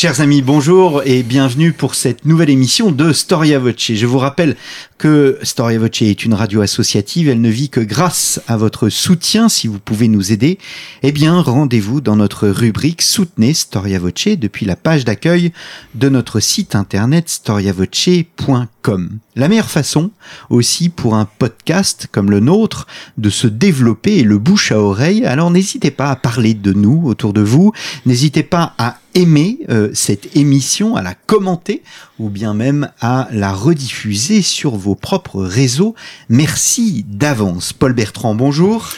Chers amis, bonjour et bienvenue pour cette nouvelle émission de Storia Voce. Je vous rappelle que Storia Voce est une radio associative, elle ne vit que grâce à votre soutien si vous pouvez nous aider. Eh bien, rendez-vous dans notre rubrique Soutenez Storia Voce depuis la page d'accueil de notre site internet storiavoce.com. La meilleure façon aussi pour un podcast comme le nôtre de se développer est le bouche à oreille. Alors n'hésitez pas à parler de nous autour de vous, n'hésitez pas à aimer euh, cette émission, à la commenter ou bien même à la rediffuser sur vos propres réseaux. Merci d'avance. Paul Bertrand, bonjour.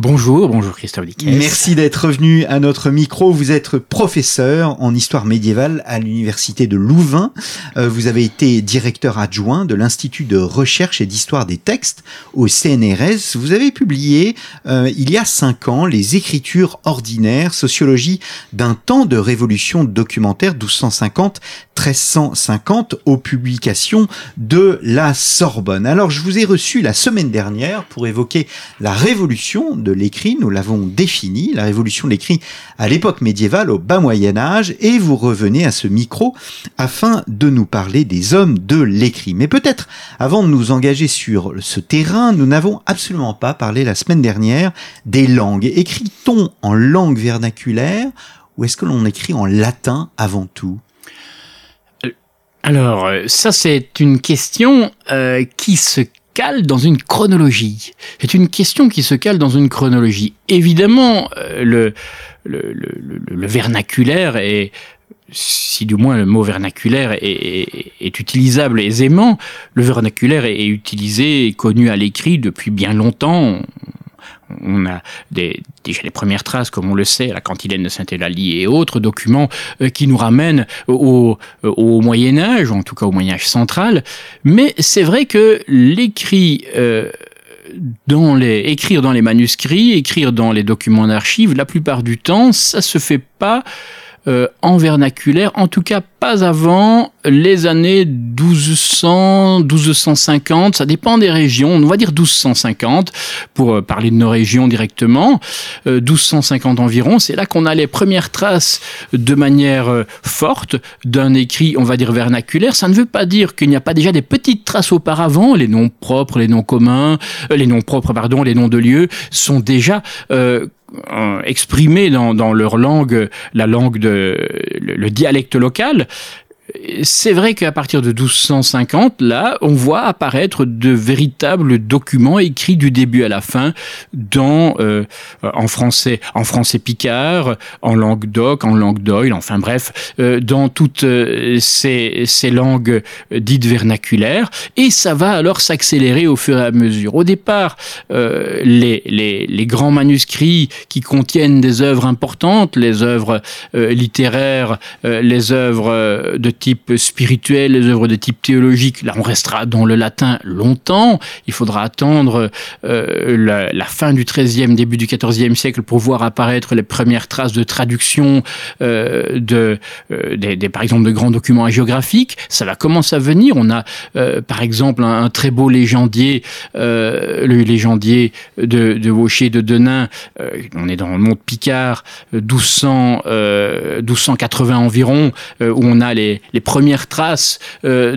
Bonjour, bonjour Christophe Dickès. Merci d'être venu à notre micro. Vous êtes professeur en histoire médiévale à l'université de Louvain. Euh, vous avez été directeur adjoint de l'Institut de recherche et d'histoire des textes au CNRS. Vous avez publié euh, il y a cinq ans les écritures ordinaires, sociologie d'un temps de révolution documentaire 1250-1350 aux publications de la Sorbonne. Alors je vous ai reçu la semaine dernière pour évoquer la révolution l'écrit, nous l'avons défini, la révolution de l'écrit à l'époque médiévale, au bas Moyen Âge, et vous revenez à ce micro afin de nous parler des hommes de l'écrit. Mais peut-être, avant de nous engager sur ce terrain, nous n'avons absolument pas parlé la semaine dernière des langues. Écrit-on en langue vernaculaire ou est-ce que l'on écrit en latin avant tout? Alors, euh, ça c'est une question euh, qui se dans une chronologie. C'est une question qui se cale dans une chronologie. Évidemment, euh, le, vernaculaire est si du moins le mot vernaculaire est utilisable aisément, le vernaculaire est, est utilisé et connu à l'écrit depuis bien longtemps on a déjà les premières traces, comme on le sait, la cantilène de Saint-Eulalie et autres documents euh, qui nous ramènent au, au, Moyen Âge, en tout cas au Moyen Âge central. Mais c'est vrai que l'écrit euh, dans les écrire dans les manuscrits, écrire dans les documents d'archives, la plupart du temps, ça se fait pas euh, en vernaculaire, en tout cas pas avant les années 1200, 1250, ça dépend des régions, on va dire 1250 pour euh, parler de nos régions directement, 1250 euh, environ, c'est là qu'on a les premières traces de manière forte d'un écrit, on va dire vernaculaire. Ça ne veut pas dire qu'il n'y a pas déjà des petites traces auparavant, les noms propres, les noms communs, les noms propres, pardon, les noms de lieux sont déjà euh, exprimés dans, dans, leur langue, la langue de le dialecte local, c'est vrai qu'à partir de 1250, là, on voit apparaître de véritables documents écrits du début à la fin dans euh, en français, en français picard, en langue d'oc, en langue d'oil, enfin bref, euh, dans toutes euh, ces, ces langues dites vernaculaires, et ça va alors s'accélérer au fur et à mesure. Au départ, les, les, les, grands manuscrits qui contiennent des œuvres importantes, les œuvres littéraires, les œuvres de type spirituel, les œuvres de type théologique, là on restera dans le latin longtemps. Il faudra attendre euh, la, fin du XIIIe, début du XIVe siècle pour voir apparaître les premières traces de traduction euh, de, euh, des, des, par exemple, de grands documents géographiques. Ça va commencer à venir. On a, euh, par exemple, un, très beau légendier, euh, le légendier de, de Vaucher de Denain. on est dans le monde Picard, 1200, 1280 environ, où on a les, les premières traces euh,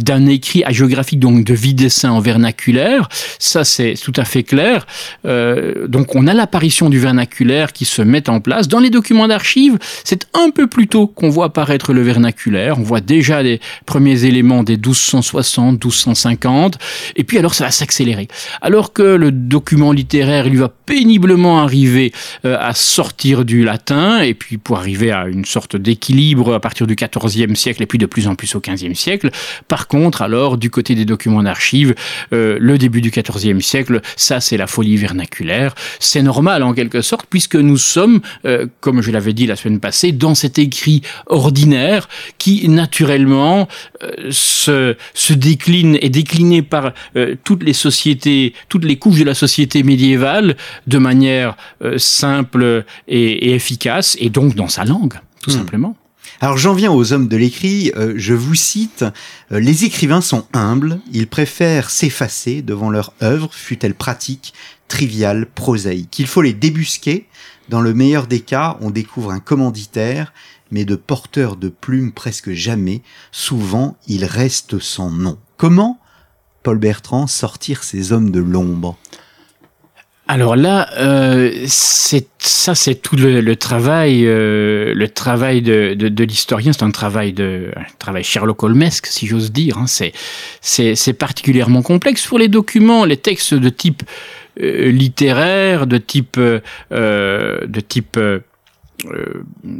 d'un écrit hagiographique, donc de vie dessin en vernaculaire. Ça, c'est tout à fait clair. Euh, donc, on a l'apparition du vernaculaire qui se met en place. Dans les documents d'archives, c'est un peu plus tôt qu'on voit apparaître le vernaculaire. On voit déjà les premiers éléments des 1260, 1250. Et puis, alors, ça va s'accélérer. Alors que le document littéraire, il va péniblement arriver euh, à sortir du latin, et puis pour arriver à une sorte d'équilibre à partir du XIVe siècle et puis de plus en plus au XVe siècle. Par contre, alors, du côté des documents d'archives, euh, le début du XIVe siècle, ça c'est la folie vernaculaire. C'est normal en quelque sorte puisque nous sommes, euh, comme je l'avais dit la semaine passée, dans cet écrit ordinaire qui naturellement euh, se, se décline et décliné par euh, toutes les sociétés, toutes les couches de la société médiévale de manière simple et, et efficace et donc dans sa langue, tout Hmm. simplement. Alors j'en viens aux hommes de l'écrit, euh, je vous cite, euh, les écrivains sont humbles, ils préfèrent s'effacer devant leur œuvre, fût-elle pratique, triviale, prosaïque. Il faut les débusquer, dans le meilleur des cas, on découvre un commanditaire, mais de porteur de plumes presque jamais, souvent il reste sans nom. Comment, Paul Bertrand, sortir ces hommes de l'ombre? Alors là, euh, c'est ça, c'est tout le, travail, euh, le travail de, de, l'historien. C'est un travail de, un travail Sherlock Holmesque, si j'ose dire. Hein. C'est, c'est, particulièrement complexe pour les documents, les textes de type euh, littéraire, de type, euh, de type euh, euh,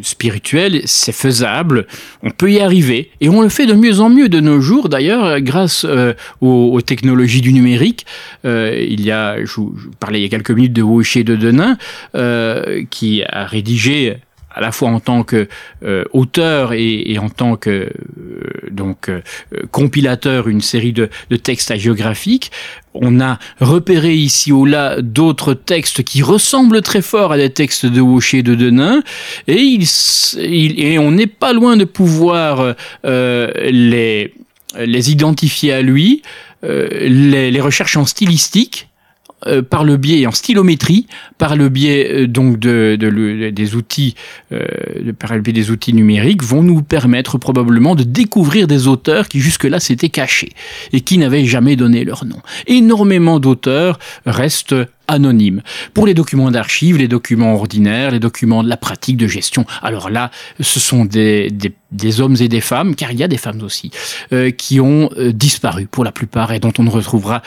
spirituel, c'est faisable, on peut y arriver, et on le fait de mieux en mieux de nos jours, d'ailleurs, grâce euh, aux, technologies du numérique. Euh, il y a, je, vous parlais il y a quelques minutes de Waucher de Denain, euh, qui a rédigé à la fois en tant que euh, auteur et, et en tant que euh, donc euh, compilateur une série de, de textes hagiographiques. On a repéré ici ou là d'autres textes qui ressemblent très fort à des textes de Waucher et de Denain, et, il, il- et on n'est pas loin de pouvoir euh, les, les identifier à lui, euh, les, les recherches en stylistique euh, par le biais en stylométrie, par le biais euh, donc des outils, euh, des outils numériques, vont nous permettre probablement de découvrir des auteurs qui jusque-là s'étaient cachés et qui n'avaient jamais donné leur nom. Énormément d'auteurs restent anonymes. Pour les documents d'archives, les documents ordinaires, les documents de la pratique de gestion, alors là, ce sont des, hommes et des femmes, car il y a des femmes aussi, qui ont disparu pour la plupart et dont on ne retrouvera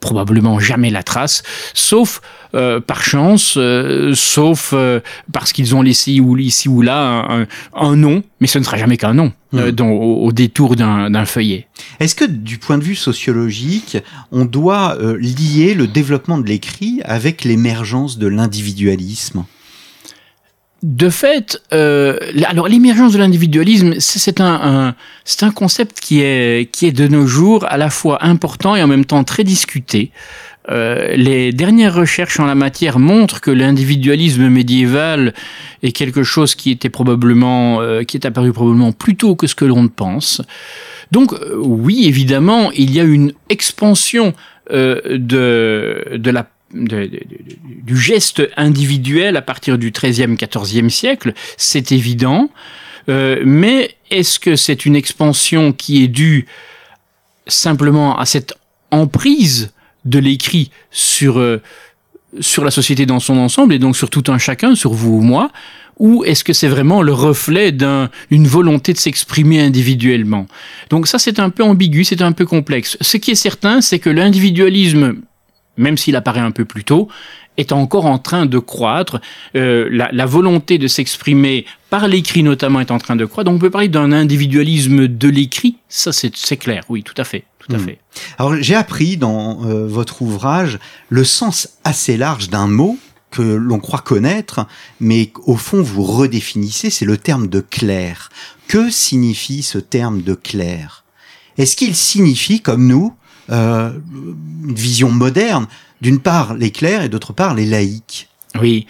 probablement jamais la trace, sauf euh, par chance, euh, sauf euh, parce qu'ils ont laissé ou, ici ou là un, un- un nom, mais ce ne sera jamais qu'un nom Hmm. dans- au, au détour d'un feuillet. Est-ce que du point de vue sociologique, on doit lier le développement de l'écrit avec l'émergence de l'individualisme? De fait, euh, alors l'émergence de l'individualisme, c'est un, un- un concept qui est, qui est de nos jours à la fois important et en même temps très discuté. Euh, les dernières recherches en la matière montrent que l'individualisme médiéval est quelque chose qui était probablement, euh, qui est apparu probablement plus tôt que ce que l'on ne pense. Donc euh, oui, évidemment, il y a une expansion euh, de, de la du geste individuel à partir du XIIIe, XIVe siècle, c'est évident. Euh, mais est-ce que c'est une expansion qui est due simplement à cette emprise de l'écrit sur, euh, sur la société dans son ensemble et donc sur tout un chacun, sur vous ou moi ou est-ce que c'est vraiment le reflet d'une volonté de s'exprimer individuellement? Donc ça, c'est un peu ambigu, c'est un peu complexe. Ce qui est certain, c'est que l'individualisme, même s'il apparaît un peu plus tôt, est encore en train de croître. Euh, la, la volonté de s'exprimer par l'écrit notamment est en train de croître. Donc on peut parler d'un individualisme de l'écrit, ça c'est clair, oui, tout à fait. Tout à Hmm. fait. Alors j'ai appris dans euh, votre ouvrage le sens assez large d'un mot que l'on croit connaître, mais au fond vous redéfinissez, c'est le terme de clair. Que signifie ce terme de clair? Est-ce qu'il signifie, comme nous, euh, une vision moderne, d'une part les clercs et d'autre part les laïcs Oui.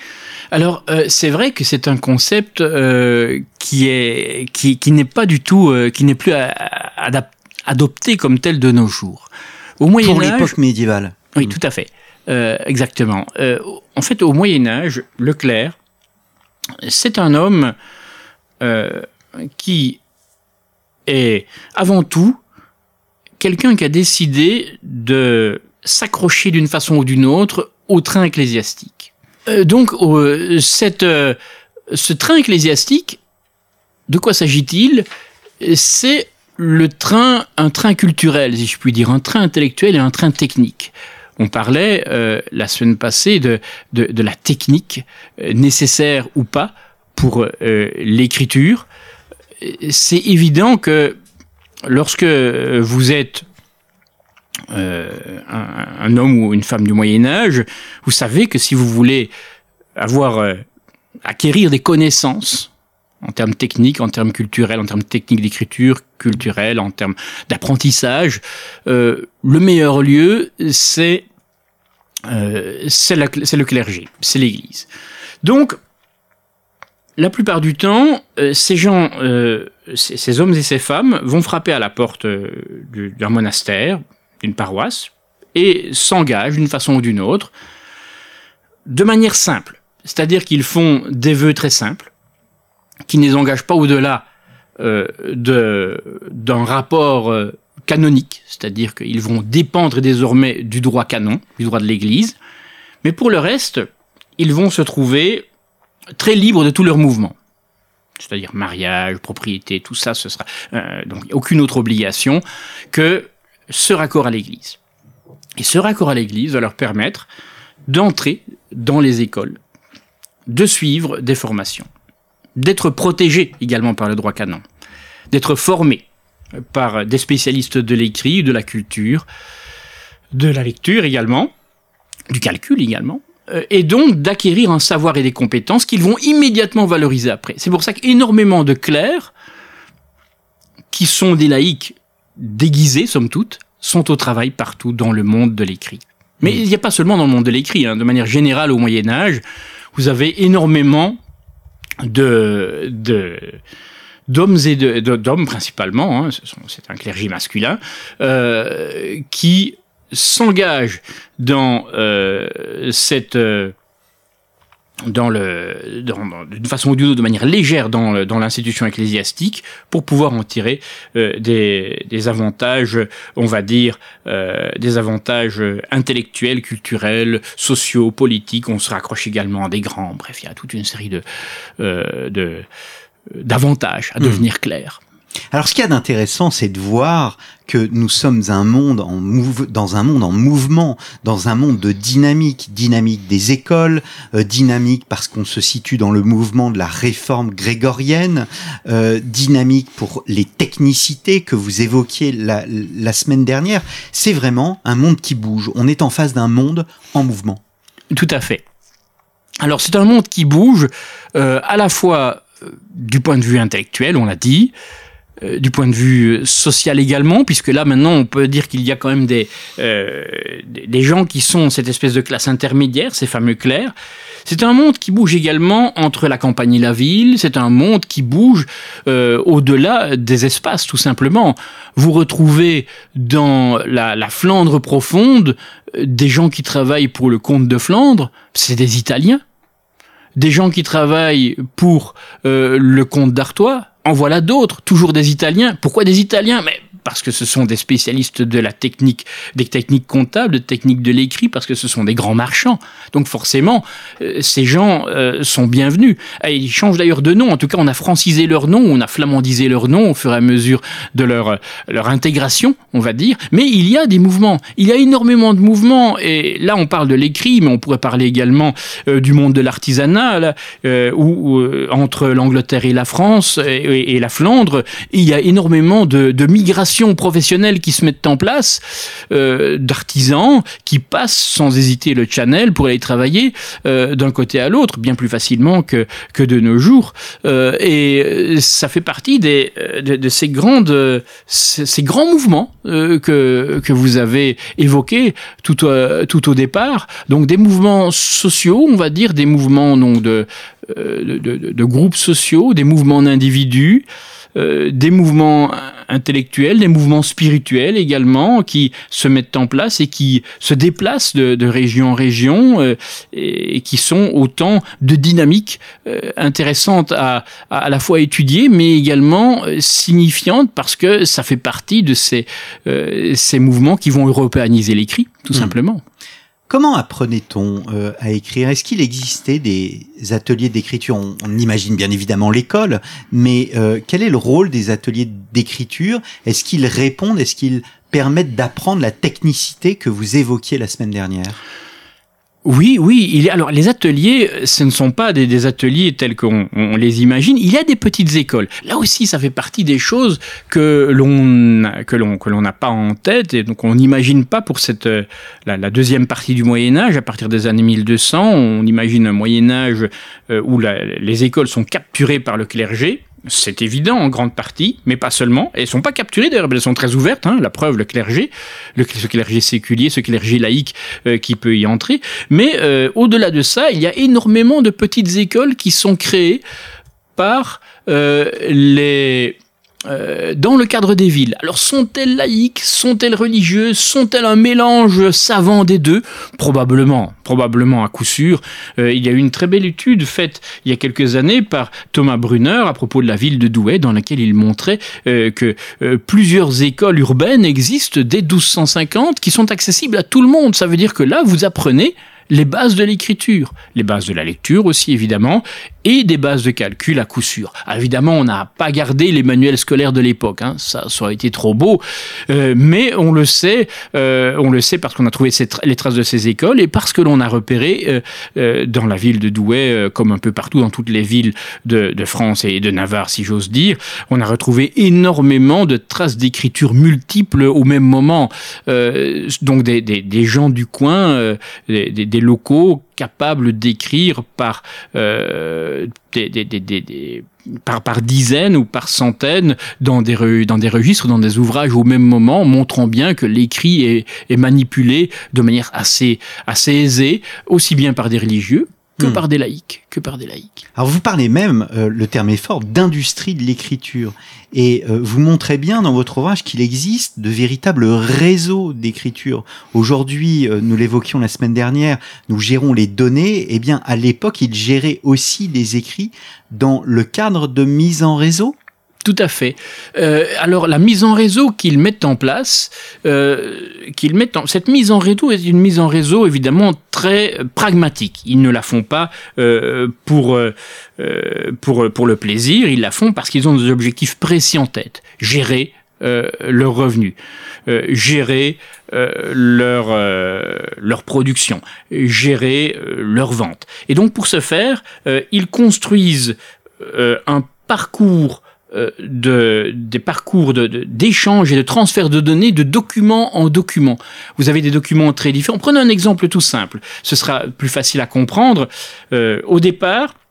Alors euh, c'est vrai que c'est un concept euh, qui est qui, qui n'est pas du tout qui n'est plus adopté comme tel de nos jours. Au Moyen Pour Âge, l'époque médiévale. oui, Mm. tout à fait, exactement. En fait, au Moyen Âge, le clerc, c'est un homme qui est avant tout quelqu'un qui a décidé de s'accrocher d'une façon ou d'une autre au train ecclésiastique. Euh, donc, euh, ce train ecclésiastique, de quoi s'agit-il? C'est le train, un train culturel, si je puis dire, un train intellectuel et un train technique. On parlait euh, la semaine passée de, de, la technique nécessaire ou pas pour l'écriture. c'est évident que lorsque vous êtes euh, un, homme ou une femme du Moyen Âge, vous savez que si vous voulez avoir euh, acquérir des connaissances en termes techniques, en termes culturels, en termes techniques d'écriture culturelle, en termes d'apprentissage, euh, le meilleur lieu, c'est euh, c'est le clergé, c'est l'Église. Donc, la plupart du temps, euh, ces gens, euh, ces, hommes et ces femmes vont frapper à la porte euh, d'un monastère, d'une paroisse, et s'engagent d'une façon ou d'une autre, de manière simple. C'est-à-dire qu'ils font des vœux très simples, qui ne les engagent pas au-delà euh, d'un rapport euh, canonique, c'est-à-dire qu'ils vont dépendre désormais du droit canon, du droit de l'Église, mais pour le reste, ils vont se trouver très libres de tous leurs mouvements. C'est-à-dire mariage, propriété, tout ça, ce sera euh, donc aucune autre obligation que ce raccord à l'Église. Et ce raccord à l'Église va leur permettre d'entrer dans les écoles, de suivre des formations, d'être protégés également par le droit canon, d'être formés par des spécialistes de l'écrit, de la culture, de la lecture également, du calcul également, et donc d'acquérir un savoir et des compétences qu'ils vont immédiatement valoriser après. C'est pour ça qu'énormément de clercs, qui sont des laïcs déguisés, somme toute, sont au travail partout dans le monde de l'écrit. Mais il n'y a pas seulement dans le monde de l'écrit, hein. de manière générale au Moyen Âge, vous avez énormément de, de d'hommes et de, d'hommes principalement, hein, c'est un clergé masculin, euh, qui s'engagent dans euh, cette euh, dans le, d'une façon ou d'une autre, de manière légère dans, dans l'institution ecclésiastique, pour pouvoir en tirer euh, des, des, avantages, on va dire, euh, des avantages intellectuels, culturels, sociaux, politiques. On se raccroche également à des grands. Bref, il y a toute une série de, euh, de d'avantages à devenir mmh. clair. Alors, ce qu'il y a d'intéressant, c'est de voir que nous sommes un monde en dans un monde en mouvement, dans un monde de dynamique, dynamique des écoles, euh, dynamique parce qu'on se situe dans le mouvement de la réforme grégorienne, euh, dynamique pour les technicités que vous évoquiez la, semaine dernière. C'est vraiment un monde qui bouge. On est en face d'un monde en mouvement. Tout à fait. Alors, c'est un monde qui bouge euh, à la fois du point de vue intellectuel, on l'a dit, euh, du point de vue social également, puisque là maintenant on peut dire qu'il y a quand même des, euh, des gens qui sont cette espèce de classe intermédiaire, ces fameux clercs. C'est un monde qui bouge également entre la campagne et la ville, c'est un monde qui bouge euh, au-delà des espaces tout simplement. Vous retrouvez dans la, la Flandre profonde euh, des gens qui travaillent pour le comte de Flandre, c'est des Italiens. Des gens qui travaillent pour euh, le comte d'Artois, en voilà d'autres, toujours des Italiens. Pourquoi des Italiens? Parce que ce sont des spécialistes de la technique, des techniques comptables, des techniques de l'écrit, parce que ce sont des grands marchands. Donc forcément, euh, ces gens euh, sont bienvenus. Ils changent d'ailleurs de nom. En tout cas, on a francisé leur nom, on a flamandisé leur nom au fur et à mesure de leur, leur intégration, on va dire. Mais il y a des mouvements. Il y a énormément de mouvements. Et là, on parle de l'écrit, mais on pourrait parler également euh, du monde de l'artisanat, euh, où, entre l'Angleterre et la France et, la Flandre, il y a énormément de migrations professionnelles qui se mettent en place, euh, d'artisans qui passent sans hésiter le channel pour aller travailler euh, d'un côté à l'autre, bien plus facilement que, que de nos jours. Euh, et ça fait partie des, de, ces, grandes, ces, grands mouvements que, que vous avez évoqués tout, tout au départ. Donc des mouvements sociaux, on va dire, des mouvements donc, de, de groupes sociaux, des mouvements d'individus. Euh, des mouvements intellectuels, des mouvements spirituels également qui se mettent en place et qui se déplacent de, de région en région euh, et, et, qui sont autant de dynamiques euh, intéressantes à, à, à, la fois étudier mais également euh, signifiantes parce que ça fait partie de ces, euh, ces mouvements qui vont européaniser l'écrit tout mmh. simplement. Comment apprenait-on euh, à écrire? Est-ce qu'il existait des ateliers d'écriture? On, imagine bien évidemment l'école, mais euh, quel est le rôle des ateliers d'écriture? Est-ce qu'ils répondent? Est-ce qu'ils permettent d'apprendre la technicité que vous évoquiez la semaine dernière? Oui, oui. Il alors les ateliers, ce ne sont pas des, ateliers tels qu'on on les imagine. Il y a des petites écoles. Là aussi, ça fait partie des choses que l'on n'a pas en tête et donc on n'imagine pas pour cette la, la, deuxième partie du Moyen Âge à partir des années 1200. On imagine un Moyen Âge euh, où les écoles sont capturées par le clergé c'est évident en grande partie, mais pas seulement. Elles sont pas capturées d'ailleurs, elles sont très ouvertes. Hein, la preuve, le clergé, le, clergé séculier, ce clergé laïque euh, qui peut y entrer. Mais euh, au-delà de ça, il y a énormément de petites écoles qui sont créées par euh, les euh, dans le cadre des villes. Alors sont-elles laïques? Sont-elles religieuses? Sont-elles un mélange savant des deux? Probablement, probablement à coup sûr. Euh, il y a eu une très belle étude faite il y a quelques années par Thomas Brunner à propos de la ville de Douai, dans laquelle il montrait euh, que plusieurs écoles urbaines existent dès 1250 qui sont accessibles à tout le monde. Ça veut dire que là, vous apprenez les bases de l'écriture, les bases de la lecture aussi évidemment, et des bases de calcul à coup sûr. Évidemment, on n'a pas gardé les manuels scolaires de l'époque, hein, ça, ça aurait été trop beau, euh, mais on le sait, euh, on le sait parce qu'on a trouvé les traces de ces écoles et parce que l'on a repéré euh, euh dans la ville de Douai, euh, comme un peu partout dans toutes les villes de, de France et de Navarre, si j'ose dire, on a retrouvé énormément de traces d'écriture multiples au même moment. Euh, donc des, des, des, gens du coin, des, des locaux capable d'écrire par, euh, des, par dizaines ou par centaines dans des, dans des registres, dans des ouvrages au même moment, montrant bien que l'écrit est, est manipulé de manière assez, assez aisée, aussi bien par des religieux que hmm. par des laïcs, que par des laïcs. Alors vous parlez même, euh, le terme est fort, d'industrie de l'écriture. Et euh, vous montrez bien dans votre ouvrage qu'il existe de véritables réseaux d'écriture. Aujourd'hui, euh, nous l'évoquions la semaine dernière, nous gérons les données. Eh bien, à l'époque, ils géraient aussi des écrits dans le cadre de mise en réseau tout à fait. Euh, alors la mise en réseau qu'ils mettent en place, euh, qu'ils mettent en... cette mise en réseau est une mise en réseau évidemment très pragmatique. Ils ne la font pas euh, pour, euh, pour, pour le plaisir, ils la font parce qu'ils ont des objectifs précis en tête. Gérer euh, leur revenu, euh, gérer euh, leur, leur production, gérer leur vente. Et donc pour ce faire, ils construisent un parcours euh, de, des parcours d'échange de, et de transfert de données de document en document. Vous avez des documents très différents. Prenez un exemple tout simple. Ce sera plus facile à comprendre. Euh, au départ, euh,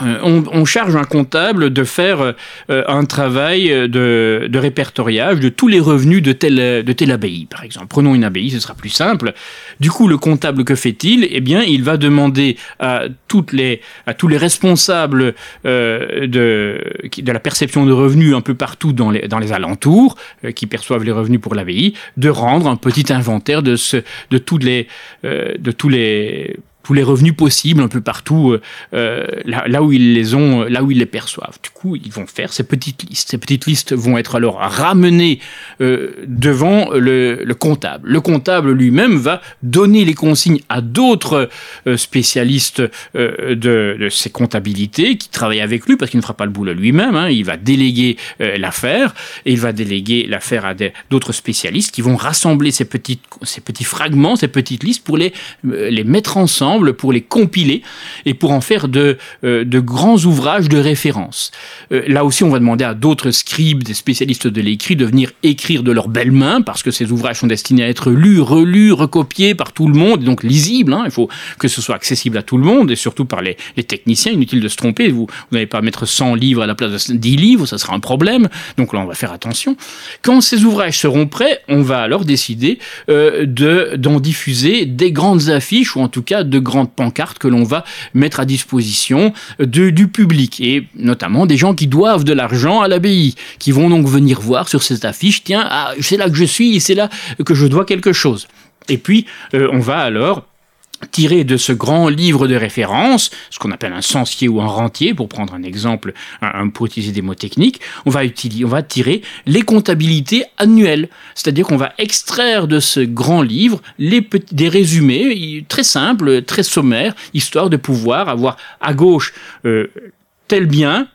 on, on, charge un comptable de faire euh, un travail de, de, répertoriage de tous les revenus de telle, de telle abbaye, par exemple. Prenons une abbaye, ce sera plus simple. Du coup, le comptable, que fait-il? Eh bien, il va demander à, toutes les, à tous les responsables euh, de, de la perception de revenus un peu partout dans les, dans les alentours, euh, qui perçoivent les revenus pour l'abbaye, de rendre un petit inventaire de, ce, de, toutes les, euh, de tous les tous les revenus possibles un peu partout euh, euh, là, où ils les ont, là où ils les perçoivent. Du coup, ils vont faire ces petites listes. Ces petites listes vont être alors ramenées euh, devant le, le, comptable. Le comptable lui-même va donner les consignes à d'autres euh, spécialistes euh, de, de, ces comptabilités qui travaillent avec lui parce qu'il ne fera pas le boulot lui-même. Hein. Il va déléguer l'affaire et il va déléguer l'affaire à d'autres spécialistes qui vont rassembler ces, petites, ces petits fragments, ces petites listes pour les, les mettre ensemble pour les compiler et pour en faire de, euh, grands ouvrages de référence. Euh, là aussi, on va demander à d'autres scribes, des spécialistes de l'écrit, de venir écrire de leurs belles mains, parce que ces ouvrages sont destinés à être lus, relus, recopiés par tout le monde, donc lisibles. Hein. Il faut que ce soit accessible à tout le monde, et surtout par les, techniciens. Inutile de se tromper, vous, vous n'allez pas mettre 100 livres à la place de 10 livres, ça sera un problème. Donc là, on va faire attention. Quand ces ouvrages seront prêts, on va alors décider euh, d'en diffuser des grandes affiches, ou en tout cas de grandes pancartes que l'on va mettre à disposition de, du public et notamment des gens qui doivent de l'argent à l'abbaye, qui vont donc venir voir sur cette affiche, tiens, ah, c'est là que je suis c'est là que je dois quelque chose. Et puis, euh, on va alors tiré de ce grand livre de référence, ce qu'on appelle un censier ou un rentier, pour prendre un exemple, un, pour utiliser des mots techniques, on va, tirer les comptabilités annuelles. C'est-à-dire qu'on va extraire de ce grand livre des résumés très simples, très sommaires, histoire de pouvoir avoir à gauche euh, tel bien,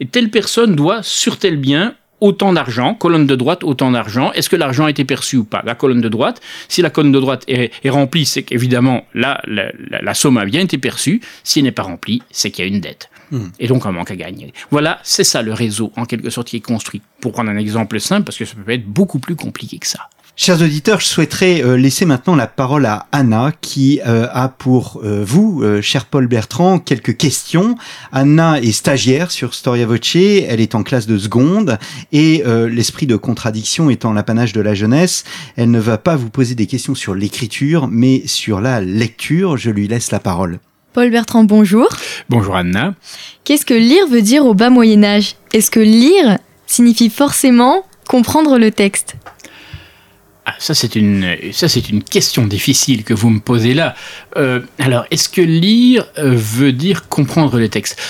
et telle personne doit sur tel bien autant d'argent, colonne de droite, autant d'argent. Est-ce que l'argent a été perçu ou pas? La colonne de droite, si la colonne de droite est, remplie, c'est qu'évidemment, là, la, somme a bien été perçue. Si elle n'est pas remplie, c'est qu'il y a une dette. Hmm. Et donc un manque à gagner. Voilà, c'est ça le réseau, en quelque sorte, qui est construit. Pour prendre un exemple simple, parce que ça peut être beaucoup plus compliqué que ça. Chers auditeurs, je souhaiterais euh, laisser maintenant la parole à Anna qui euh, a pour euh, vous, cher Paul Bertrand, quelques questions. Anna est stagiaire sur Storia Voce, elle est en classe de seconde et l'esprit de contradiction étant l'apanage de la jeunesse, elle ne va pas vous poser des questions sur l'écriture mais sur la lecture. Je lui laisse la parole. Paul Bertrand, bonjour. Bonjour Anna. Qu'est-ce que lire veut dire au bas Moyen Âge? Est-ce que lire signifie forcément comprendre le texte? Ah, ça, c'est une, question difficile que vous me posez là. Euh, alors, est-ce que lire euh, veut dire comprendre les textes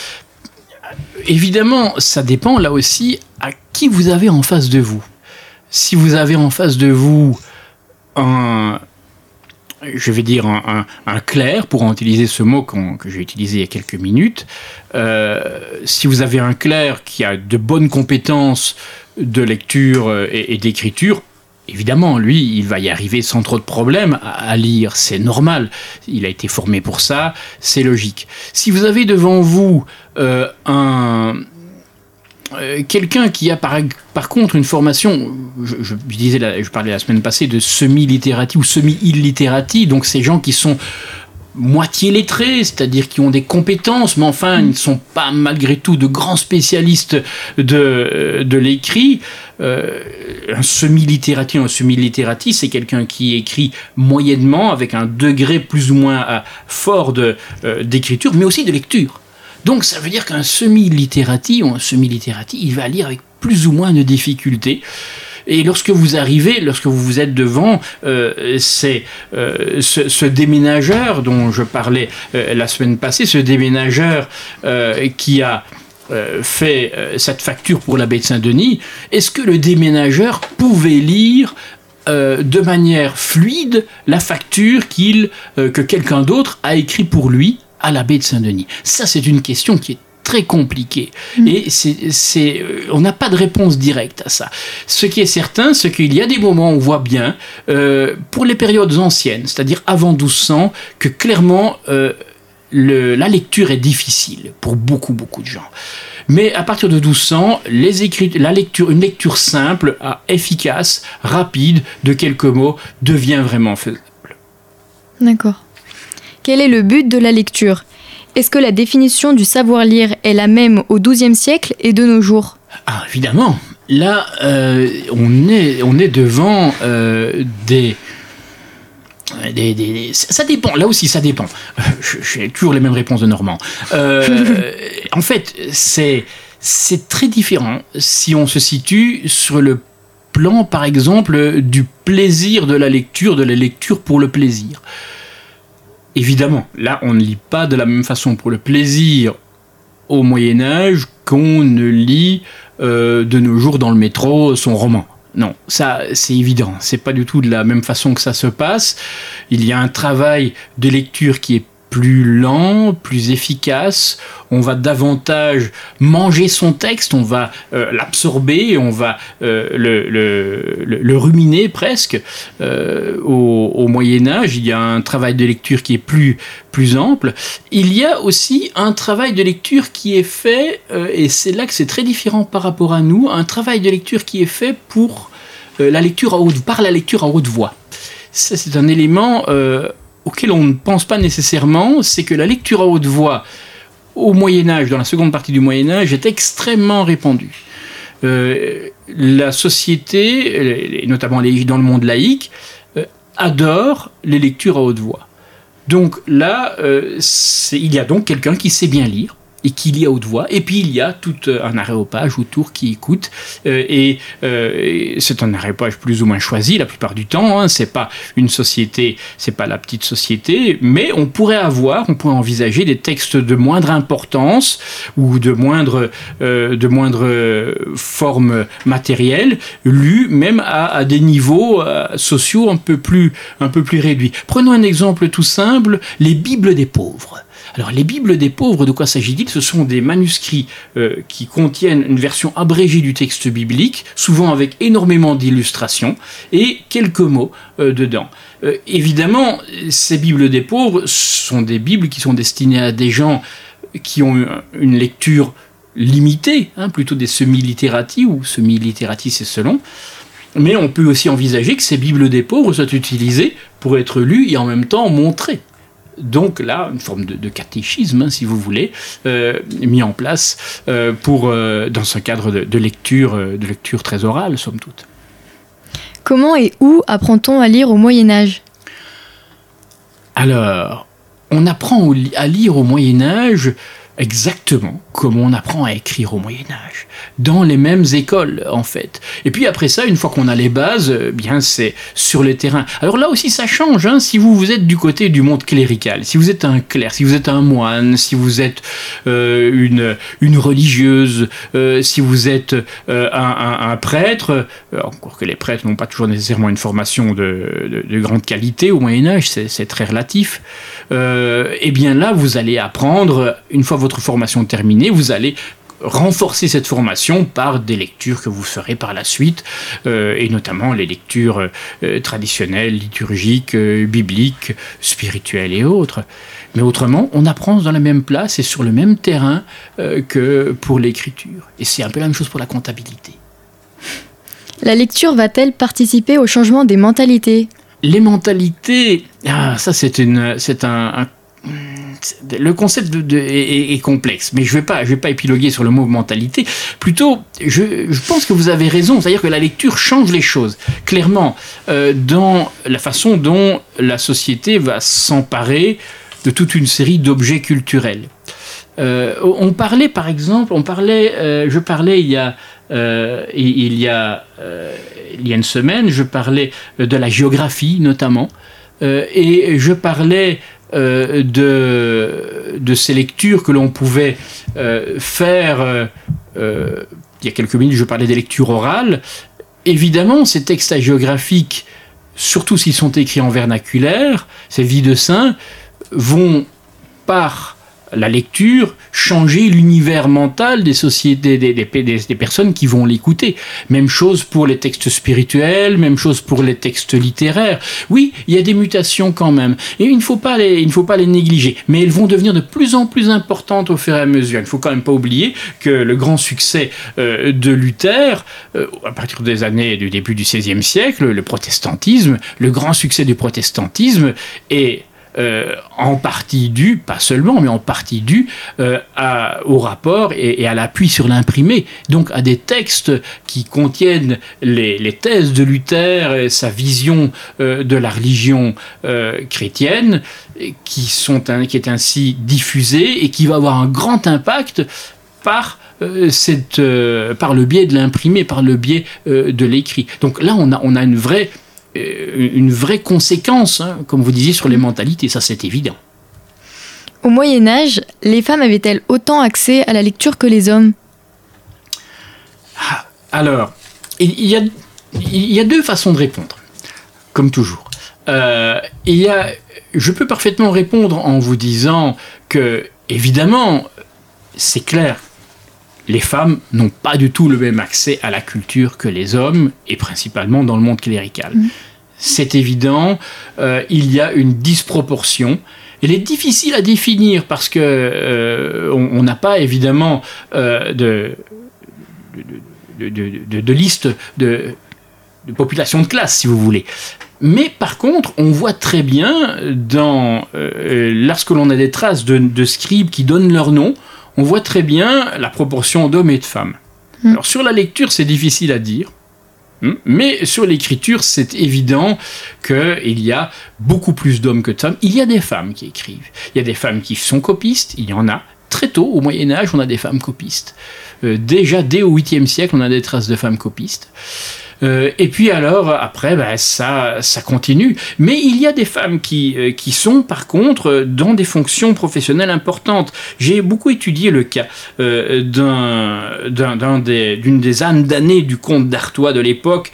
Évidemment, ça dépend là aussi à qui vous avez en face de vous. Si vous avez en face de vous un, je vais dire un, un, clerc, pour en utiliser ce mot que j'ai utilisé il y a quelques minutes, euh, si vous avez un clerc qui a de bonnes compétences de lecture et d'écriture, Évidemment, lui, il va y arriver sans trop de problèmes à, lire, c'est normal. Il a été formé pour ça, c'est logique. Si vous avez devant vous euh, un euh, quelqu'un qui a par, contre une formation, je, disais, je parlais la semaine passée de semi-littératie ou semi-illittératie, donc ces gens qui sont moitié lettrés, c'est-à-dire qui ont des compétences, mais enfin, ils ne sont pas malgré tout de grands spécialistes de, de l'écrit. Euh, un semi-littératie, un semi-littératie, c'est quelqu'un qui écrit moyennement, avec un degré plus ou moins euh, fort euh, d'écriture, mais aussi de lecture. Donc ça veut dire qu'un semi-littératie ou un semi-littératie, il va lire avec plus ou moins de difficulté. Et lorsque vous arrivez, lorsque vous êtes devant euh, euh, ce, déménageur dont je parlais euh, la semaine passée, ce déménageur qui a fait cette facture pour la baie de Saint-Denis, est-ce que le déménageur pouvait lire de manière fluide la facture qu'il, que quelqu'un d'autre a écrit pour lui à la baie de Saint-Denis? Ça, c'est une question qui est très compliqué. Mm. Et c'est, euh, on n'a pas de réponse directe à ça. Ce qui est certain, c'est qu'il y a des moments où on voit bien, euh, pour les périodes anciennes, c'est-à-dire avant 1200, que clairement euh, le, la lecture est difficile pour beaucoup, beaucoup de gens. Mais à partir de 1200, les écrits, la lecture, une lecture simple, efficace, rapide, de quelques mots, devient vraiment faisable. D'accord. Quel est le but de la lecture? Est-ce que la définition du savoir-lire est la même au XIIe siècle et de nos jours? Ah, évidemment. Là, euh, on, est, on est devant euh, des, ça dépend, là aussi ça dépend. J'ai toujours les mêmes réponses de Normand. Euh, en fait, c'est, c'est très différent si on se situe sur le plan, par exemple, du plaisir de la lecture, de la lecture pour le plaisir. Évidemment, là, on ne lit pas de la même façon pour le plaisir au Moyen Âge qu'on ne lit euh, de nos jours dans le métro son roman. Non, ça c'est évident, c'est pas du tout de la même façon que ça se passe. Il y a un travail de lecture qui est plus lent, plus efficace. On va davantage manger son texte, on va euh, l'absorber, on va euh, le, ruminer presque. Euh, au, Moyen Âge, il y a un travail de lecture qui est plus, plus ample. Il y a aussi un travail de lecture qui est fait, et c'est là que c'est très différent par rapport à nous, un travail de lecture qui est fait pour la lecture haute, par la lecture à haute voix. Ça, c'est un élément auquel on ne pense pas nécessairement, c'est que la lecture à haute voix au Moyen Âge, dans la seconde partie du Moyen Âge, est extrêmement répandue. Euh, la société, notamment dans le monde laïque, euh, adore les lectures à haute voix. Donc là, euh, il y a donc quelqu'un qui sait bien lire, et qui lit à haute voix. Et puis il y a tout euh, un aréopage autour qui écoute. Euh, euh, et c'est un aréopage plus ou moins choisi la plupart du temps. Hein. C'est pas une société, c'est pas la petite société, mais on pourrait avoir, on pourrait envisager des textes de moindre importance ou de moindre, de moindre forme matérielle lus même à, des niveaux sociaux un peu plus, un peu plus réduits. Prenons un exemple tout simple, les Bibles des pauvres. Alors les Bibles des pauvres, de quoi s'agit-il? Ce sont des manuscrits euh, qui contiennent une version abrégée du texte biblique, souvent avec énormément d'illustrations et quelques mots euh, dedans. Euh, évidemment, ces Bibles des pauvres sont des Bibles qui sont destinées à des gens qui ont une lecture limitée, hein, plutôt des semi-littératis, ou semi-littératis c'est selon. Mais on peut aussi envisager que ces Bibles des pauvres soient utilisées pour être lues et en même temps montrées donc là, une forme de, catéchisme, hein, si vous voulez, euh, mis en place euh, pour, euh, dans ce cadre de, lecture, de lecture très orale, somme toute. Comment et où apprend-on à lire au Moyen Âge? Alors, on apprend à lire au Moyen Âge exactement comme on apprend à écrire au Moyen Âge, dans les mêmes écoles en fait. Et puis après ça, une fois qu'on a les bases, euh, bien c'est sur le terrain. Alors là aussi ça change, hein, si vous, vous êtes du côté du monde clérical, si vous êtes un clerc, si vous êtes un moine, si vous êtes euh, une, une religieuse, euh, si vous êtes un, prêtre, encore que les prêtres n'ont pas toujours nécessairement une formation de, de, grande qualité au Moyen Âge, c'est très relatif, eh bien là vous allez apprendre, une fois votre formation terminée, vous allez renforcer cette formation par des lectures que vous ferez par la suite, euh, et notamment les lectures euh, traditionnelles, liturgiques, euh, bibliques, spirituelles et autres. Mais autrement, on apprend dans la même place et sur le même terrain que pour l'écriture. Et c'est un peu la même chose pour la comptabilité. La lecture va-t-elle participer au changement des mentalités? Les mentalités, ah, ça c'est un le concept est, complexe, mais je vais, pas, je vais pas épiloguer sur le mot mentalité. Plutôt, je, pense que vous avez raison, c'est-à-dire que la lecture change les choses. Clairement, euh, dans la façon dont la société va s'emparer de toute une série d'objets culturels. Euh, on parlait, par exemple, on parlait, euh, je parlais il y a, il, y a, il y a une semaine, je parlais de la géographie notamment, et je parlais euh, de, de ces lectures que l'on pouvait euh, faire. Euh, il y a quelques minutes, je parlais des lectures orales. Évidemment, ces textes géographiques, surtout s'ils sont écrits en vernaculaire, ces vies de saints, vont par la lecture changer l'univers mental des sociétés, des, des, personnes qui vont l'écouter. Même chose pour les textes spirituels, même chose pour les textes littéraires. Oui, il y a des mutations quand même. Et il ne faut pas les, il ne faut pas les négliger. Mais elles vont devenir de plus en plus importantes au fur et à mesure. Il ne faut quand même pas oublier que le grand succès euh, de Luther, euh, à partir des années du début du XVIe siècle, le protestantisme, le grand succès du protestantisme est euh, en partie dû, pas seulement, mais en partie dû euh, au rapport et, à l'appui sur l'imprimé, donc à des textes qui contiennent les, thèses de Luther et sa vision euh, de la religion chrétienne, qui, sont qui est ainsi diffusée et qui va avoir un grand impact par cette, le biais de l'imprimé, par le biais de l'écrit. Donc là, on a, une vraie une vraie conséquence, hein, comme vous disiez, sur les mentalités, ça c'est évident. Au Moyen Âge, les femmes avaient-elles autant accès à la lecture que les hommes? Ah, Alors, il y, a, il y, a, deux façons de répondre, comme toujours. Euh, il y a, je peux parfaitement répondre en vous disant que, évidemment, c'est clair, les femmes n'ont pas du tout le même accès à la culture que les hommes, et principalement dans le monde clérical. Mm. C'est évident, euh, il y a une disproportion. Elle est difficile à définir parce que euh, on n'a pas évidemment euh, de, de, liste de, population de classe, si vous voulez. Mais par contre, on voit très bien dans lorsque l'on a des traces de, scribes qui donnent leur nom, on voit très bien la proportion d'hommes et de femmes. Hmm. Alors sur la lecture, c'est difficile à dire. Hmm, mais sur l'écriture, c'est évident qu'il y a beaucoup plus d'hommes que de femmes. Il y a des femmes qui écrivent. Il y a des femmes qui sont copistes. Il y en a très tôt, au Moyen Âge, on a des femmes copistes. Euh, déjà dès au 8e siècle, on a des traces de femmes copistes. Euh, et puis alors, après, ben, ça, ça continue. Mais il y a des femmes qui, euh, qui sont, par contre, dans des fonctions professionnelles importantes. J'ai beaucoup étudié le cas euh, d'un, d'un, des, d'une des âmes damnées du conte d'Artois de l'époque.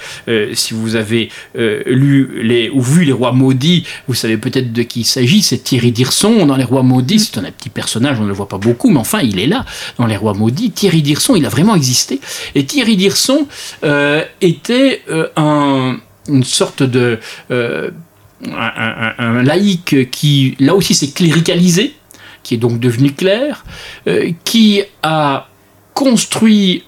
si vous avez lu les, ou vu Les Rois Maudits, vous savez peut-être de qui il s'agit. C'est Thierry Dirson dans Les Rois Maudits. C'est un petit personnage, on ne le voit pas beaucoup, mais enfin, il est là dans Les Rois Maudits. Thierry Dirson, il a vraiment existé. Et Thierry Dirson était un, une sorte de... Un, laïc qui, là aussi, s'est cléricalisé, qui est donc devenu clerc, qui a construit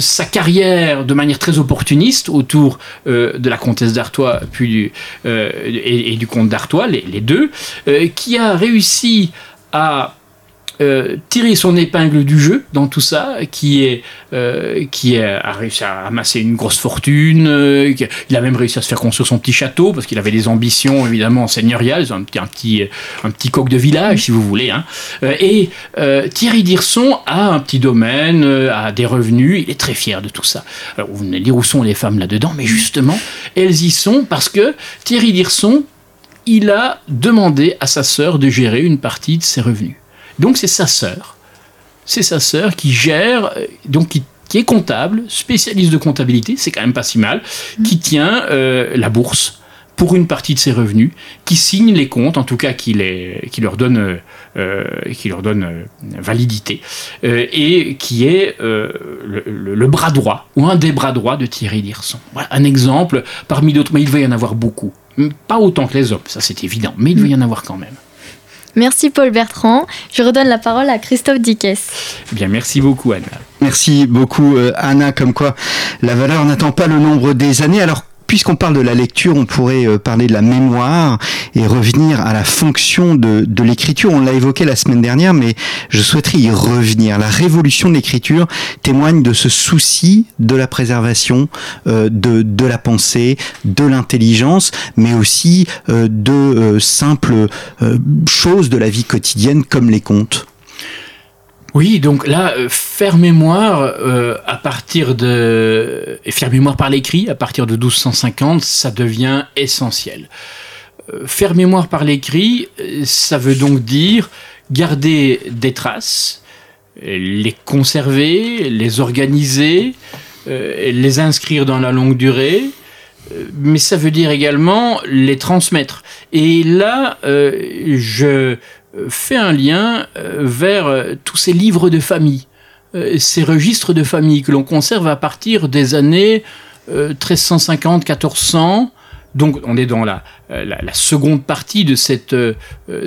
sa carrière de manière très opportuniste autour de la comtesse d'Artois puis et, du comte d'Artois, les, deux, qui a réussi à euh, tirer son épingle du jeu dans tout ça, qui est euh, qui a réussi à amasser une grosse fortune. Euh, il a même réussi à se faire construire son petit château parce qu'il avait des ambitions évidemment seigneuriales, un petit un petit un petit coq de village si vous voulez. Hein. et Thierry Dirson a un petit domaine, a des revenus, il est très fier de tout ça. Alors vous venez dire où sont les femmes là-dedans, mais justement elles y sont parce que Thierry Dirson il a demandé à sa sœur de gérer une partie de ses revenus. Donc c'est sa sœur. C'est sa sœur qui gère, euh, donc qui, est comptable, spécialiste de comptabilité, c'est quand même pas si mal, qui tient euh, la bourse pour une partie de ses revenus, qui signe les comptes, en tout cas qui, les, qui leur donne, euh, qui leur donne validité, et qui est le, bras droit, ou un des bras droits de Thierry Dirson. Voilà un exemple parmi d'autres, mais il va y en avoir beaucoup. Pas autant que les hommes, ça c'est évident, mais il va y en avoir quand même. Merci Paul Bertrand. Je redonne la parole à Christophe Dickès. Eh bien, merci beaucoup Anna. Merci beaucoup euh, Anna, comme quoi la valeur n'attend pas le nombre des années. Alors puisqu'on parle de la lecture, on pourrait euh, parler de la mémoire et revenir à la fonction de, l'écriture. On l'a évoqué la semaine dernière, mais je souhaiterais y revenir. La révolution de l'écriture témoigne de ce souci de la préservation euh, de, de la pensée, de l'intelligence, mais aussi euh, de simples choses de la vie quotidienne comme les contes. Oui, donc là, euh, faire mémoire euh, à partir de faire mémoire par l'écrit à partir de 1250, ça devient essentiel. Euh, faire mémoire par l'écrit, ça veut donc dire garder des traces, les conserver, les organiser, les inscrire dans la longue durée, mais ça veut dire également les transmettre. Et là, je fait un lien euh, vers euh, tous ces livres de famille, euh, ces registres de famille que l'on conserve à partir des années 1350-1400. Donc on est dans la, la, seconde partie de cette,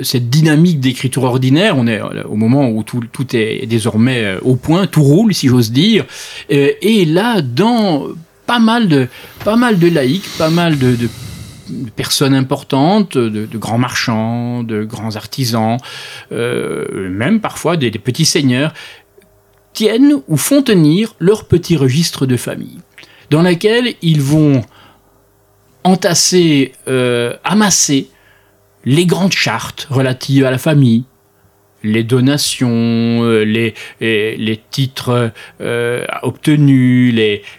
cette dynamique d'écriture ordinaire. On est au moment où tout, tout, est désormais au point, tout roule si j'ose dire. Et là, dans pas mal de, pas mal de laïcs, pas mal de de personnes importantes, de, grands marchands, de grands artisans, euh, même parfois des, petits seigneurs, tiennent ou font tenir leur petit registre de famille, dans lequel ils vont entasser, euh, amasser les grandes chartes relatives à la famille, les donations, euh, les, titres obtenus,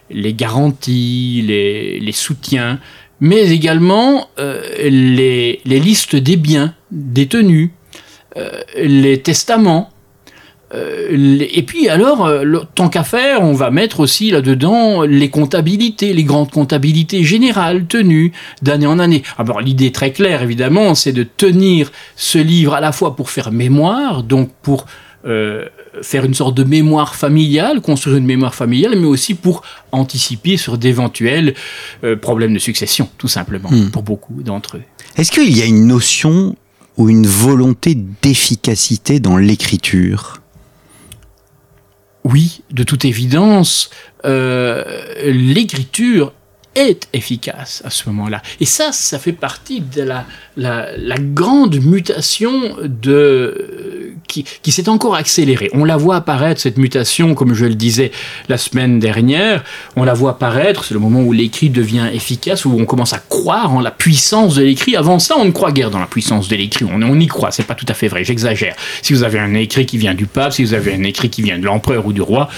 les, garanties, les soutiens, mais également euh, les, listes des biens détenus, euh, les testaments. Euh, et puis alors, tant qu'à faire, on va mettre aussi là-dedans les comptabilités, les grandes comptabilités générales tenues d'année en année. Alors l'idée très claire, évidemment, c'est de tenir ce livre à la fois pour faire mémoire, donc pour euh, faire une sorte de mémoire familiale, construire une mémoire familiale, mais aussi pour anticiper sur d'éventuels euh, problèmes de succession, tout simplement, hmm. pour beaucoup d'entre eux. Est-ce qu'il y a une notion ou une volonté d'efficacité dans l'écriture? Oui, de toute évidence, euh, l'écriture est efficace à ce moment-là. Et ça, ça fait partie de la, la, grande mutation de, qui, qui s'est encore accélérée. On la voit apparaître, cette mutation, comme je le disais la semaine dernière, on la voit apparaître, c'est le moment où l'écrit devient efficace, où on commence à croire en la puissance de l'écrit. Avant ça, on ne croit guère dans la puissance de l'écrit, on, on y croit, c'est pas tout à fait vrai, j'exagère. Si vous avez un écrit qui vient du pape, si vous avez un écrit qui vient de l'empereur ou du roi,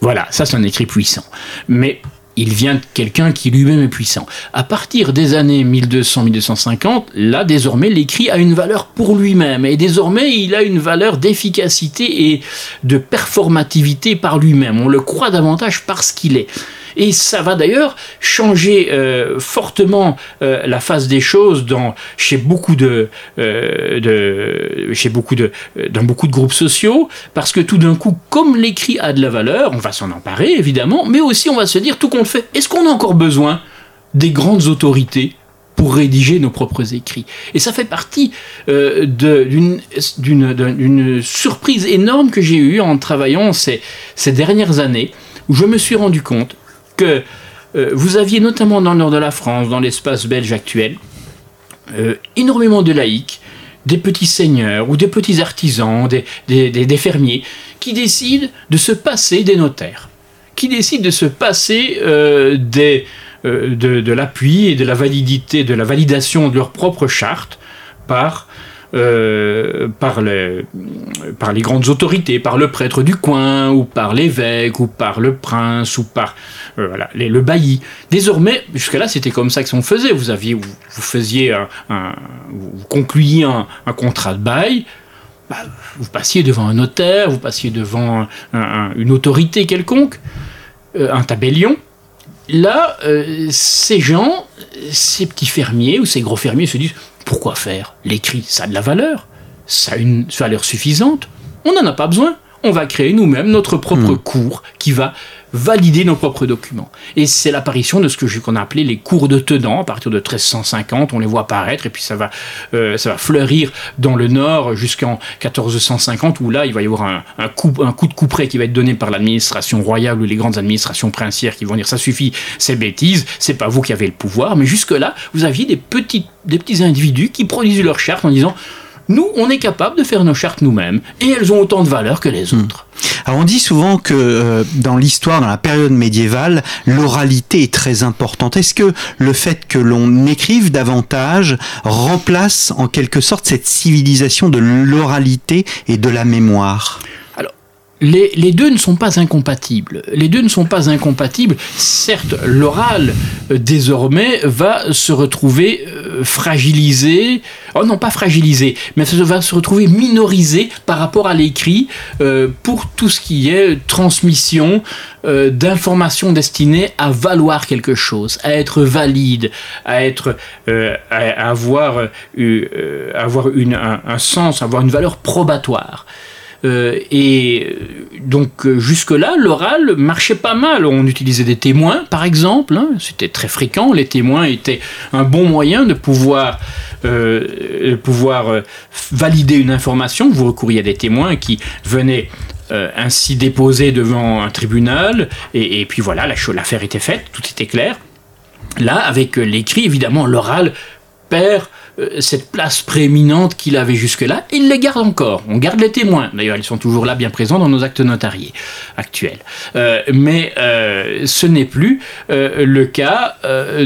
voilà, ça c'est un écrit puissant. Mais il vient de quelqu'un qui lui-même est puissant. À partir des années 1200-1250, là, désormais, l'écrit a une valeur pour lui-même. Et désormais, il a une valeur d'efficacité et de performativité par lui-même. On le croit davantage parce qu'il est. Et ça va d'ailleurs changer euh, fortement euh, la face des choses dans, chez beaucoup de, euh, chez beaucoup de, dans beaucoup de groupes sociaux, parce que tout d'un coup, comme l'écrit a de la valeur, on va s'en emparer évidemment, mais aussi on va se dire tout compte fait, est-ce qu'on a encore besoin des grandes autorités pour rédiger nos propres écrits? Et ça fait partie d'une surprise énorme que j'ai eue en travaillant ces, ces dernières années, où je me suis rendu compte que euh, vous aviez notamment dans le nord de la France, dans l'espace belge actuel, euh, énormément de laïcs, des petits seigneurs ou des petits artisans, des, fermiers, qui décident de se passer des notaires, qui décident de se passer euh, de l'appui et de la validité, de la validation de leur propre charte par euh, par, les, par les grandes autorités, par le prêtre du coin, ou par l'évêque, ou par le prince, ou par euh, voilà, le bailli. Désormais, jusqu'à là, c'était comme ça que on faisait. Vous aviez, vous, faisiez un, vous concluiez un, contrat de bail. Bah, vous passiez devant un notaire, vous passiez devant une autorité quelconque, euh, un tabellion. Là, ces gens, ces petits fermiers ou ces gros fermiers se disent pourquoi faire? L'écrit, ça a de la valeur, ça a une valeur suffisante, on n'en a pas besoin. On va créer nous-mêmes notre propre hmm. cours qui va valider nos propres documents. Et c'est l'apparition de ce que qu'on a appelé les cours de tenant. À partir de 1350, on les voit apparaître et puis ça va, euh, ça va fleurir dans le nord jusqu'en 1450 où là, il va y avoir un, coup, un coup de couperet qui va être donné par l'administration royale ou les grandes administrations princières qui vont dire ça suffit, c'est bêtise, c'est pas vous qui avez le pouvoir. Mais jusque-là, vous aviez des petits, des petits individus qui produisent leur charte en disant nous, on est capable de faire nos chartes nous-mêmes et elles ont autant de valeur que les hmm. autres. Alors on dit souvent que euh, dans l'histoire, dans la période médiévale, l'oralité est très importante. Est-ce que le fait que l'on écrive davantage remplace en quelque sorte cette civilisation de l'oralité et de la mémoire? Les, deux ne sont pas incompatibles. Les deux ne sont pas incompatibles. Certes, l'oral, euh, désormais, va se retrouver euh, fragilisé. Oh non, pas fragilisé, mais va se retrouver minorisé par rapport à l'écrit euh, pour tout ce qui est transmission d'informations destinées à valoir quelque chose, à être valide, à être, à avoir, avoir une, un, un sens, avoir une valeur probatoire. Euh, et euh, donc euh, jusque-là, l'oral marchait pas mal. On utilisait des témoins, par exemple. Hein. C'était très fréquent. Les témoins étaient un bon moyen de pouvoir, valider une information. Vous recouriez à des témoins qui venaient ainsi déposer devant un tribunal. Et, puis voilà, l'affaire était faite, tout était clair. Là, avec l'écrit, évidemment, l'oral perd cette place prééminente qu'il avait jusque-là, il les garde encore. On garde les témoins. D'ailleurs, ils sont toujours là, bien présents dans nos actes notariés actuels. Euh, mais euh, ce n'est plus le cas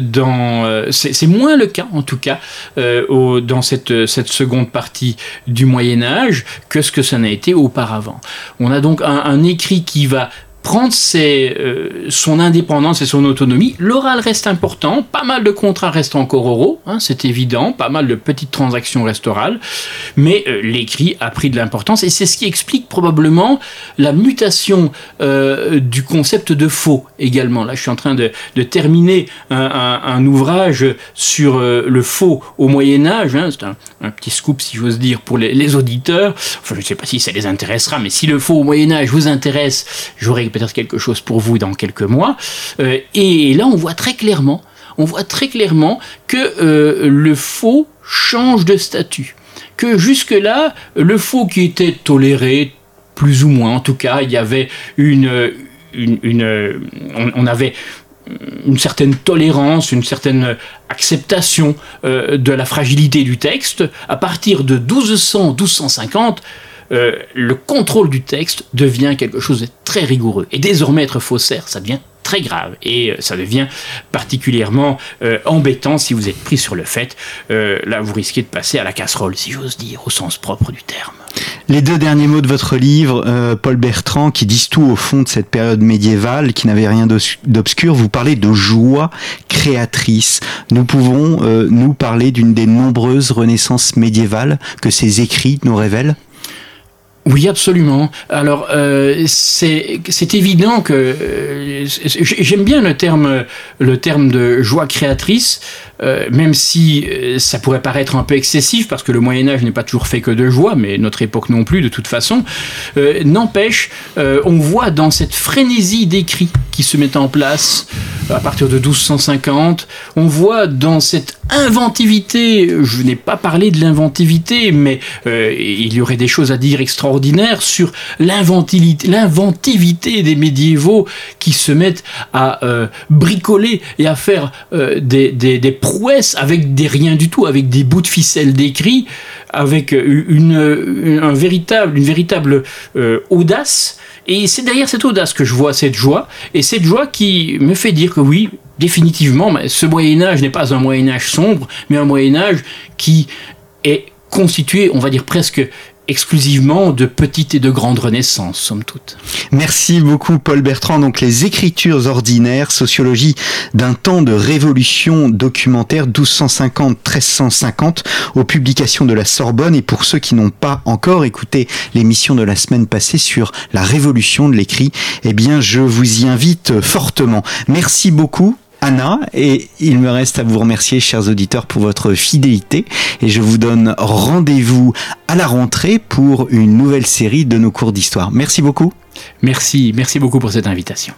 dans... c'est moins le cas, en tout cas, dans cette, cette seconde partie du Moyen Âge que ce que ça n'a été auparavant. On a donc un écrit qui va prendre euh, son indépendance et son autonomie. L'oral reste important, pas mal de contrats restent encore oraux, hein, c'est évident, pas mal de petites transactions restent orales, mais euh, l'écrit a pris de l'importance et c'est ce qui explique probablement la mutation euh, du concept de faux également. Là, je suis en train de, terminer un, ouvrage sur le faux au Moyen Âge, hein, c'est un, petit scoop si j'ose dire pour les, auditeurs, enfin je ne sais pas si ça les intéressera, mais si le faux au Moyen Âge vous intéresse, j'aurais peut-être quelque chose pour vous dans quelques mois. Euh, et là, on voit très clairement, on voit très clairement que euh, le faux change de statut. Que jusque-là, le faux qui était toléré, plus ou moins, en tout cas, il y avait une, une, on, avait une certaine tolérance, une certaine acceptation euh, de la fragilité du texte. À partir de 1200-1250, euh, le contrôle du texte devient quelque chose de très rigoureux. Et désormais, être faussaire, ça devient très grave et euh, ça devient particulièrement euh, embêtant si vous êtes pris sur le fait. là, vous risquez de passer à la casserole, si j'ose dire, au sens propre du terme. Les deux derniers mots de votre livre, Paul Bertrand, qui disent tout au fond de cette période médiévale, qui n'avait rien d'obscur, vous parlez de joie créatrice. Nous pouvons nous parler d'une des nombreuses renaissances médiévales que ces écrits nous révèlent? Oui, absolument. Alors, euh, c'est évident que euh, j'aime bien le terme, le terme de joie créatrice, euh, même si euh, ça pourrait paraître un peu excessif, parce que le Moyen Âge n'est pas toujours fait que de joie, mais notre époque non plus, de toute façon. Euh, n'empêche, on voit dans cette frénésie d'écrits qui se met en place à partir de 1250, on voit dans cette inventivité, je n'ai pas parlé de l'inventivité, mais il y aurait des choses à dire extraordinaires sur l'inventivité des médiévaux qui se mettent à bricoler et à faire des, des, des avec des rien du tout, avec des bouts de ficelle d'écrit, avec une, un véritable, une véritable euh, audace. Et c'est derrière cette audace que je vois cette joie, et cette joie qui me fait dire que oui, définitivement, ce Moyen Âge n'est pas un Moyen Âge sombre, mais un Moyen Âge qui est constitué, on va dire presque exclusivement de petites et de grandes renaissances, somme toute. Merci beaucoup, Paul Bertrand. Donc, les écritures ordinaires, sociologie d'un temps de révolution documentaire 1250-1350 aux publications de la Sorbonne. Et pour ceux qui n'ont pas encore écouté l'émission de la semaine passée sur la révolution de l'écrit, eh bien, je vous y invite fortement. Merci beaucoup. Anna et il me reste à vous remercier chers auditeurs pour votre fidélité et je vous donne rendez-vous à la rentrée pour une nouvelle série de nos cours d'histoire. Merci beaucoup. Merci, merci beaucoup pour cette invitation.